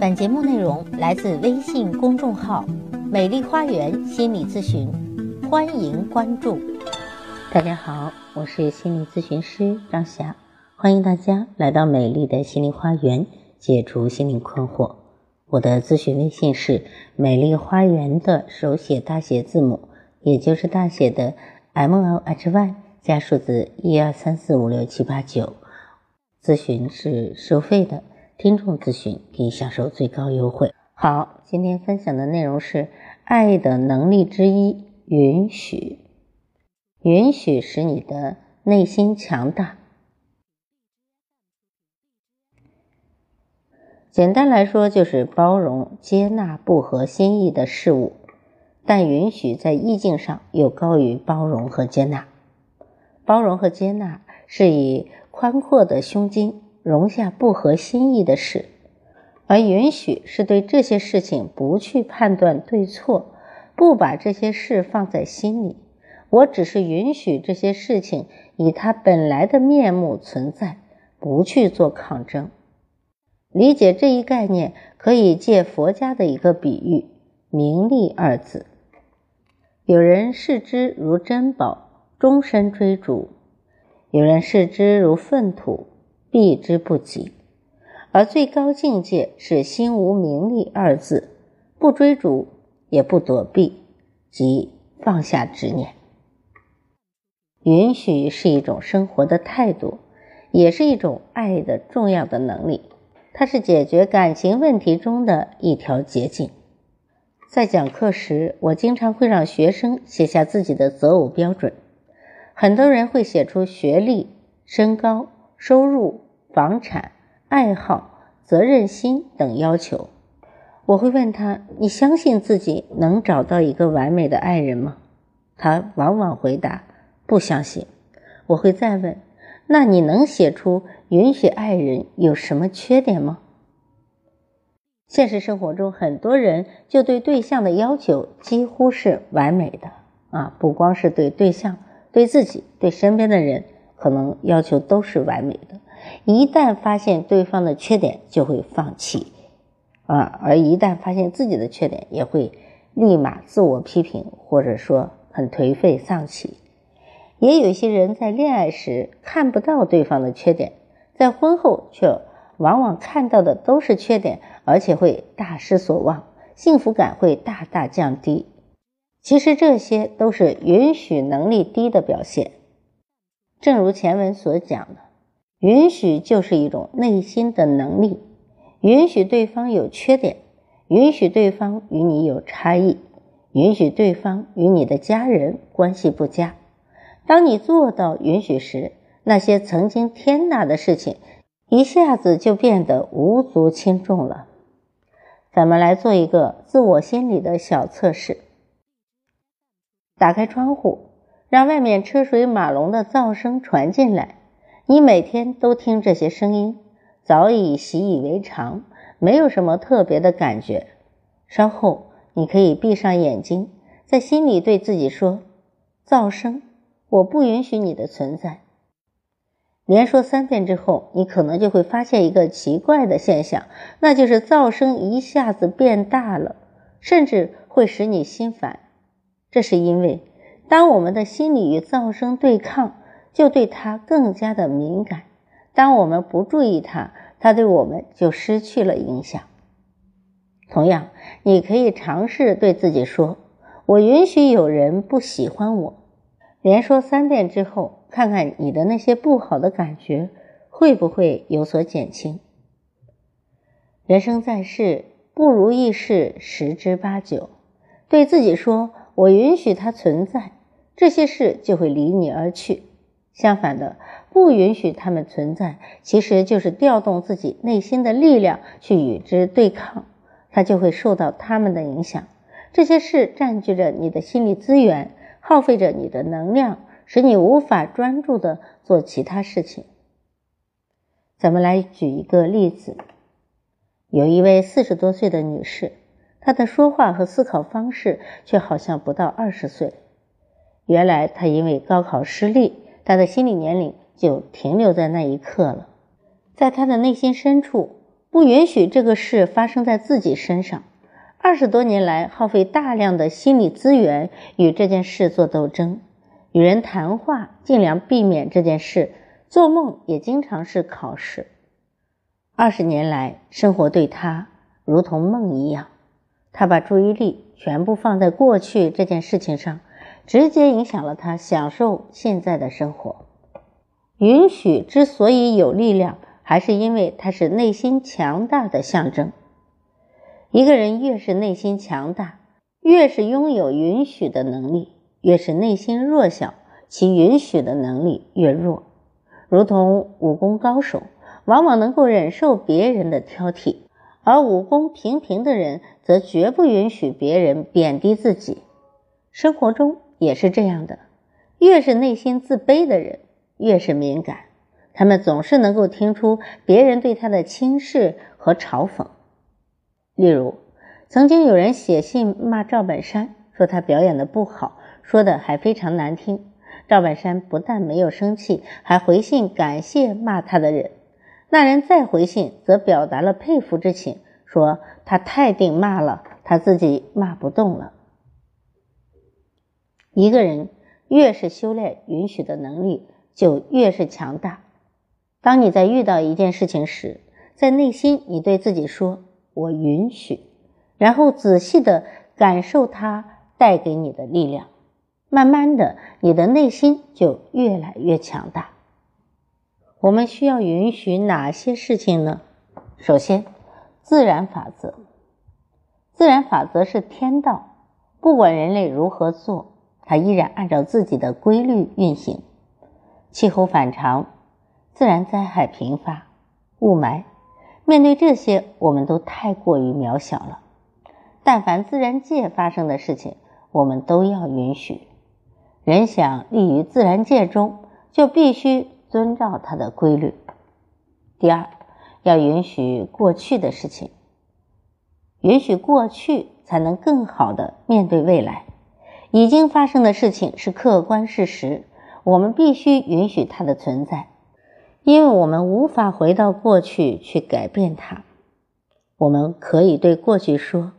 本节目内容来自微信公众号“美丽花园心理咨询”，欢迎关注。大家好，我是心理咨询师张霞，欢迎大家来到美丽的心灵花园，解除心灵困惑。我的咨询微信是“美丽花园”的手写大写字母，也就是大写的 M L H Y 加数字一二三四五六七八九。咨询是收费的。听众咨询可以享受最高优惠。好，今天分享的内容是爱的能力之一——允许。允许使你的内心强大。简单来说，就是包容、接纳不合心意的事物。但允许在意境上又高于包容和接纳。包容和接纳是以宽阔的胸襟。容下不合心意的事，而允许是对这些事情不去判断对错，不把这些事放在心里。我只是允许这些事情以它本来的面目存在，不去做抗争。理解这一概念，可以借佛家的一个比喻“名利”二字。有人视之如珍宝，终身追逐；有人视之如粪土。避之不及，而最高境界是心无名利二字，不追逐也不躲避，即放下执念。允许是一种生活的态度，也是一种爱的重要的能力。它是解决感情问题中的一条捷径。在讲课时，我经常会让学生写下自己的择偶标准。很多人会写出学历、身高、收入。房产、爱好、责任心等要求，我会问他：“你相信自己能找到一个完美的爱人吗？”他往往回答：“不相信。”我会再问：“那你能写出允许爱人有什么缺点吗？”现实生活中，很多人就对对象的要求几乎是完美的啊，不光是对对象，对自己、对身边的人，可能要求都是完美的。一旦发现对方的缺点，就会放弃，啊，而一旦发现自己的缺点，也会立马自我批评，或者说很颓废丧气。也有一些人在恋爱时看不到对方的缺点，在婚后却往往看到的都是缺点，而且会大失所望，幸福感会大大降低。其实这些都是允许能力低的表现。正如前文所讲的。允许就是一种内心的能力，允许对方有缺点，允许对方与你有差异，允许对方与你的家人关系不佳。当你做到允许时，那些曾经天大的事情，一下子就变得无足轻重了。咱们来做一个自我心理的小测试：打开窗户，让外面车水马龙的噪声传进来。你每天都听这些声音，早已习以为常，没有什么特别的感觉。稍后，你可以闭上眼睛，在心里对自己说：“噪声，我不允许你的存在。”连说三遍之后，你可能就会发现一个奇怪的现象，那就是噪声一下子变大了，甚至会使你心烦。这是因为，当我们的心理与噪声对抗。就对它更加的敏感。当我们不注意它，它对我们就失去了影响。同样，你可以尝试对自己说：“我允许有人不喜欢我。”连说三遍之后，看看你的那些不好的感觉会不会有所减轻。人生在世，不如意事十之八九。对自己说：“我允许它存在，这些事就会离你而去。”相反的，不允许他们存在，其实就是调动自己内心的力量去与之对抗，它就会受到他们的影响。这些事占据着你的心理资源，耗费着你的能量，使你无法专注的做其他事情。咱们来举一个例子，有一位四十多岁的女士，她的说话和思考方式却好像不到二十岁。原来她因为高考失利。他的心理年龄就停留在那一刻了，在他的内心深处，不允许这个事发生在自己身上。二十多年来，耗费大量的心理资源与这件事做斗争，与人谈话，尽量避免这件事。做梦也经常是考试。二十年来，生活对他如同梦一样，他把注意力全部放在过去这件事情上，直接影响了他享受现在的生活。允许之所以有力量，还是因为它是内心强大的象征。一个人越是内心强大，越是拥有允许的能力；越是内心弱小，其允许的能力越弱。如同武功高手，往往能够忍受别人的挑剔，而武功平平的人则绝不允许别人贬低自己。生活中也是这样的，越是内心自卑的人，越是敏感，他们总是能够听出别人对他的轻视和嘲讽。例如，曾经有人写信骂赵本山，说他表演的不好，说的还非常难听。赵本山不但没有生气，还回信感谢骂他的人。那人再回信，则表达了佩服之情，说他太顶骂了，他自己骂不动了。一个人越是修炼允许的能力，就越是强大。当你在遇到一件事情时，在内心你对自己说：“我允许”，然后仔细的感受它带给你的力量。慢慢的，你的内心就越来越强大。我们需要允许哪些事情呢？首先，自然法则。自然法则是天道，不管人类如何做，它依然按照自己的规律运行。气候反常，自然灾害频发，雾霾，面对这些，我们都太过于渺小了。但凡自然界发生的事情，我们都要允许。人想立于自然界中，就必须遵照它的规律。第二，要允许过去的事情，允许过去，才能更好的面对未来。已经发生的事情是客观事实，我们必须允许它的存在，因为我们无法回到过去去改变它。我们可以对过去说：“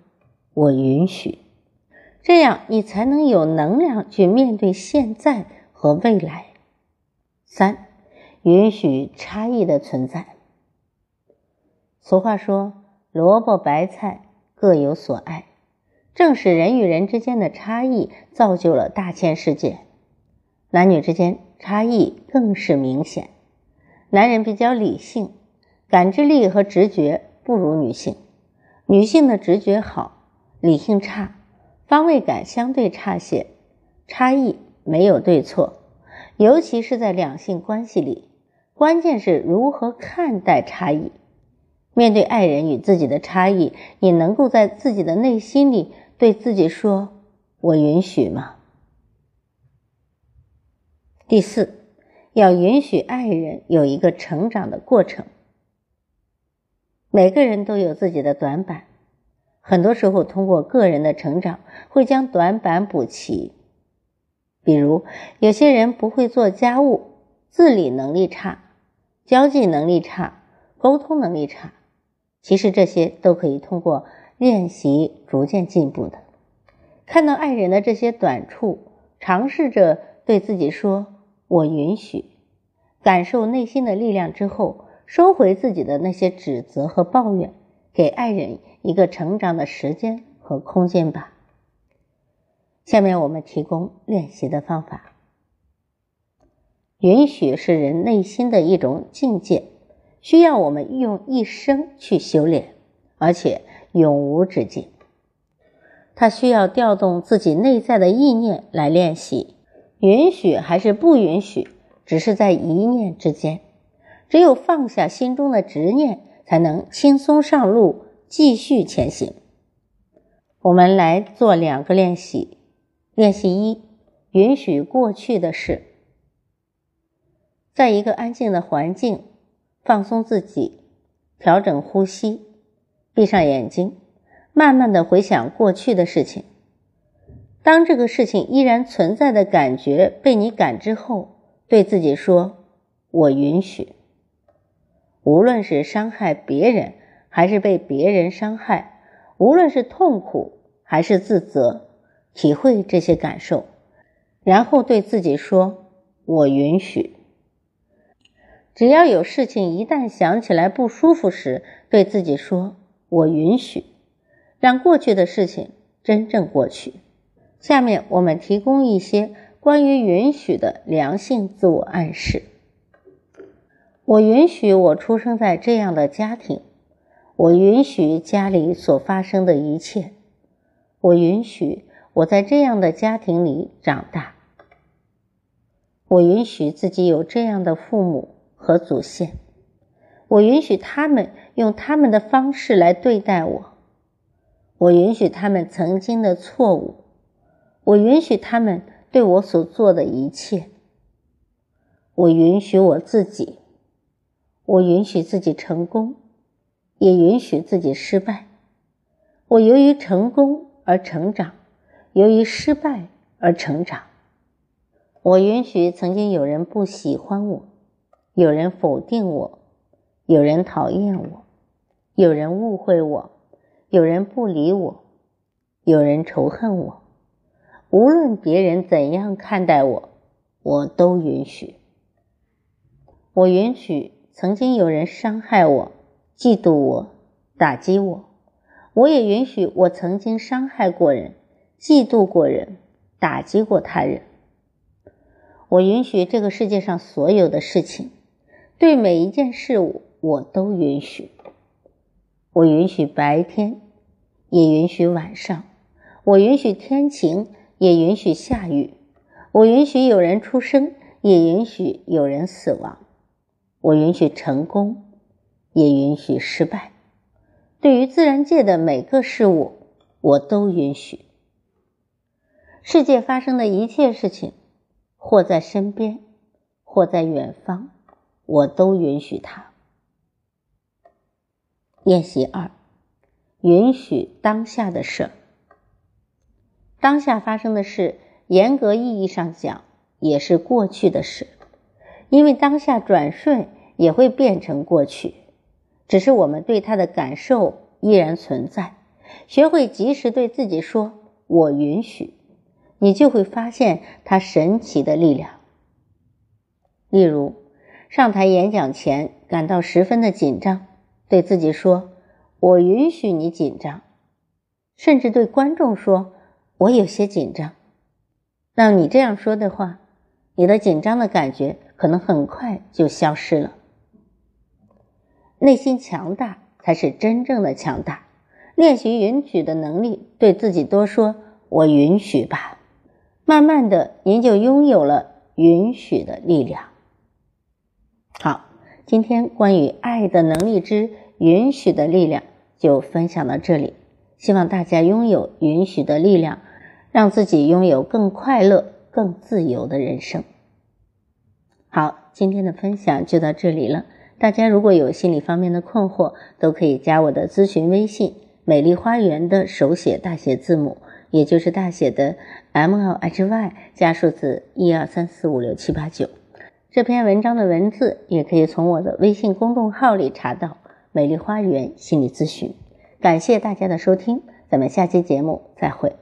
我允许。”这样，你才能有能量去面对现在和未来。三，允许差异的存在。俗话说：“萝卜白菜各有所爱。”正是人与人之间的差异，造就了大千世界。男女之间差异更是明显。男人比较理性，感知力和直觉不如女性；女性的直觉好，理性差。方位感相对差些，差异没有对错，尤其是在两性关系里，关键是如何看待差异。面对爱人与自己的差异，你能够在自己的内心里对自己说：“我允许吗？”第四，要允许爱人有一个成长的过程。每个人都有自己的短板。很多时候，通过个人的成长，会将短板补齐。比如，有些人不会做家务，自理能力差，交际能力差，沟通能力差。其实这些都可以通过练习逐渐进步的。看到爱人的这些短处，尝试着对自己说：“我允许。”感受内心的力量之后，收回自己的那些指责和抱怨。给爱人一个成长的时间和空间吧。下面我们提供练习的方法。允许是人内心的一种境界，需要我们用一生去修炼，而且永无止境。他需要调动自己内在的意念来练习。允许还是不允许，只是在一念之间。只有放下心中的执念。才能轻松上路，继续前行。我们来做两个练习。练习一：允许过去的事。在一个安静的环境，放松自己，调整呼吸，闭上眼睛，慢慢的回想过去的事情。当这个事情依然存在的感觉被你感知后，对自己说：“我允许。”无论是伤害别人还是被别人伤害，无论是痛苦还是自责，体会这些感受，然后对自己说：“我允许。”只要有事情一旦想起来不舒服时，对自己说：“我允许。”让过去的事情真正过去。下面我们提供一些关于允许的良性自我暗示：我允许我出生在这样的家庭。我允许家里所发生的一切，我允许我在这样的家庭里长大，我允许自己有这样的父母和祖先，我允许他们用他们的方式来对待我，我允许他们曾经的错误，我允许他们对我所做的一切，我允许我自己，我允许自己成功。也允许自己失败。我由于成功而成长，由于失败而成长。我允许曾经有人不喜欢我，有人否定我，有人讨厌我，有人误会我，有人不理我，有人仇恨我。无论别人怎样看待我，我都允许。我允许曾经有人伤害我。嫉妒我，打击我，我也允许我曾经伤害过人，嫉妒过人，打击过他人。我允许这个世界上所有的事情，对每一件事物我都允许。我允许白天，也允许晚上；我允许天晴，也允许下雨；我允许有人出生，也允许有人死亡；我允许成功。也允许失败。对于自然界的每个事物，我都允许。世界发生的一切事情，或在身边，或在远方，我都允许它。练习二：允许当下的事。当下发生的事，严格意义上讲，也是过去的事，因为当下转瞬也会变成过去。只是我们对他的感受依然存在，学会及时对自己说“我允许”，你就会发现它神奇的力量。例如，上台演讲前感到十分的紧张，对自己说“我允许你紧张”，甚至对观众说“我有些紧张”。让你这样说的话，你的紧张的感觉可能很快就消失了。内心强大才是真正的强大。练习允许的能力，对自己多说“我允许吧”，慢慢的，您就拥有了允许的力量。好，今天关于爱的能力之允许的力量就分享到这里。希望大家拥有允许的力量，让自己拥有更快乐、更自由的人生。好，今天的分享就到这里了。大家如果有心理方面的困惑，都可以加我的咨询微信“美丽花园”的手写大写字母，也就是大写的 M L H Y 加数字一二三四五六七八九。这篇文章的文字也可以从我的微信公众号里查到“美丽花园心理咨询”。感谢大家的收听，咱们下期节目再会。